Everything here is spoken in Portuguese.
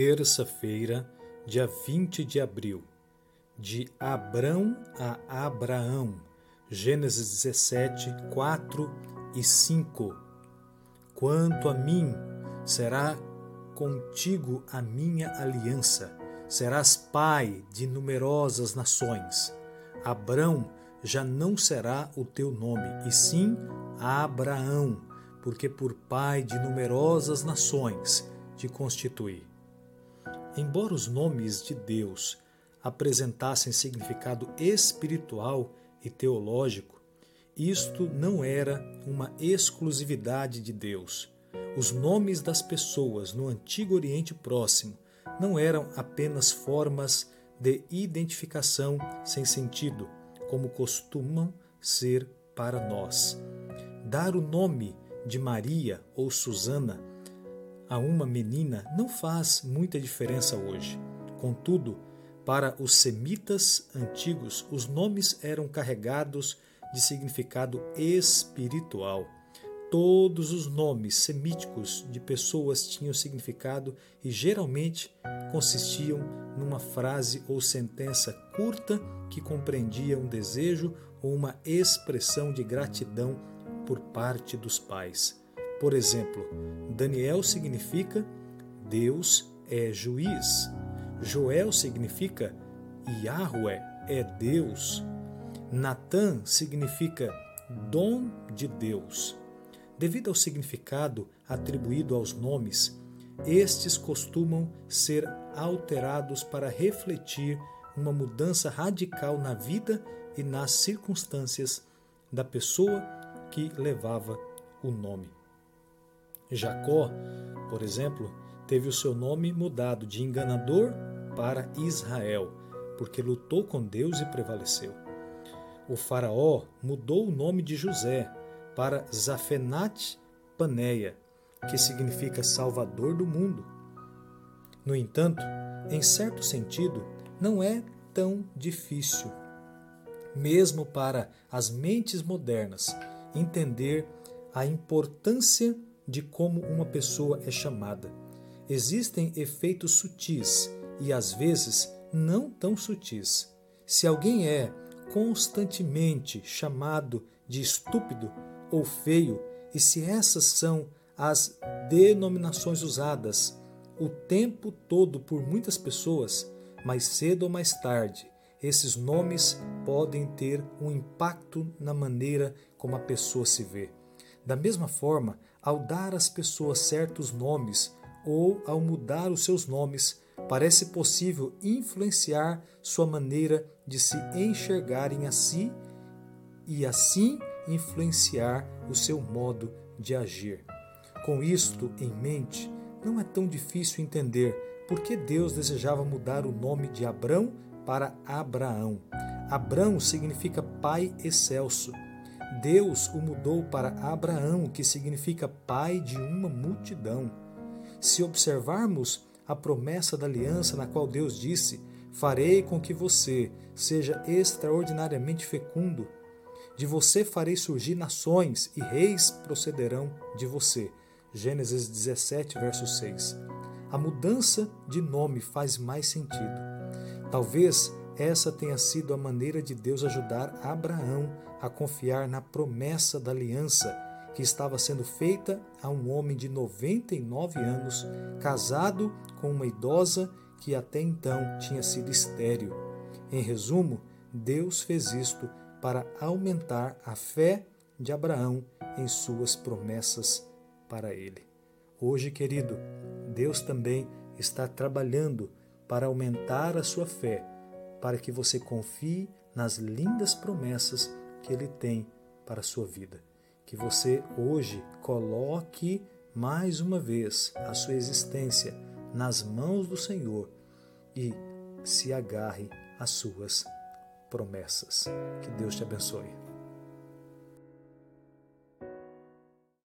terça-feira, dia 20 de abril, de Abrão a Abraão, Gênesis 17, 4 e 5. Quanto a mim, será contigo a minha aliança, serás pai de numerosas nações. Abrão já não será o teu nome, e sim Abraão, porque por pai de numerosas nações te constituí. Embora os nomes de Deus apresentassem significado espiritual e teológico, isto não era uma exclusividade de Deus. Os nomes das pessoas no Antigo Oriente Próximo não eram apenas formas de identificação sem sentido, como costumam ser para nós. Dar o nome de Maria ou Susana a uma menina não faz muita diferença hoje. Contudo, para os semitas antigos, os nomes eram carregados de significado espiritual. Todos os nomes semíticos de pessoas tinham significado e geralmente consistiam numa frase ou sentença curta que compreendia um desejo ou uma expressão de gratidão por parte dos pais. Por exemplo, Daniel significa Deus é juiz. Joel significa Yahweh é Deus. Natan significa dom de Deus. Devido ao significado atribuído aos nomes, estes costumam ser alterados para refletir uma mudança radical na vida e nas circunstâncias da pessoa que levava o nome. Jacó, por exemplo, teve o seu nome mudado de enganador para Israel, porque lutou com Deus e prevaleceu. O faraó mudou o nome de José para Zafenat Paneia, que significa Salvador do mundo. No entanto, em certo sentido, não é tão difícil, mesmo para as mentes modernas, entender a importância de como uma pessoa é chamada. Existem efeitos sutis e às vezes não tão sutis. Se alguém é constantemente chamado de estúpido ou feio, e se essas são as denominações usadas o tempo todo por muitas pessoas, mais cedo ou mais tarde, esses nomes podem ter um impacto na maneira como a pessoa se vê. Da mesma forma, ao dar às pessoas certos nomes ou ao mudar os seus nomes, parece possível influenciar sua maneira de se enxergarem a si e assim influenciar o seu modo de agir. Com isto em mente, não é tão difícil entender por que Deus desejava mudar o nome de Abrão para Abraão. Abrão significa pai excelso Deus o mudou para Abraão, que significa pai de uma multidão. Se observarmos a promessa da aliança na qual Deus disse: Farei com que você seja extraordinariamente fecundo. De você farei surgir nações e reis procederão de você. Gênesis 17, verso 6. A mudança de nome faz mais sentido. Talvez essa tenha sido a maneira de Deus ajudar Abraão a confiar na promessa da aliança que estava sendo feita a um homem de 99 anos, casado com uma idosa que até então tinha sido estéril. Em resumo, Deus fez isto para aumentar a fé de Abraão em suas promessas para ele. Hoje, querido, Deus também está trabalhando para aumentar a sua fé para que você confie nas lindas promessas que Ele tem para a sua vida. Que você hoje coloque mais uma vez a sua existência nas mãos do Senhor e se agarre às suas promessas. Que Deus te abençoe.